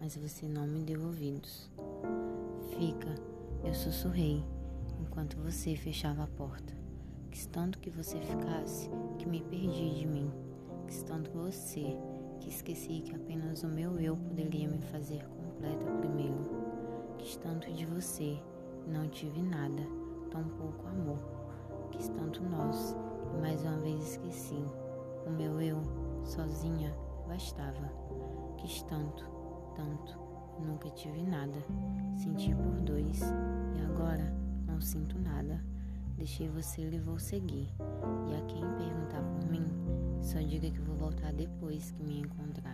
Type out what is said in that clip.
mas você não me deu ouvidos. Fica, eu sussurrei, enquanto você fechava a porta. Quis tanto que você ficasse que me perdi de mim. Quis tanto você que esqueci que apenas o meu eu poderia me fazer completa primeiro. Quis tanto de você e não tive nada, tão pouco amor. Quis tanto nós e mais uma vez esqueci. O meu eu, sozinha, bastava. Quis tanto, tanto, nunca tive nada. Senti por dois e agora não sinto nada. Deixei você e vou seguir. E a quem perguntar por mim, só diga que vou voltar depois que me encontrar.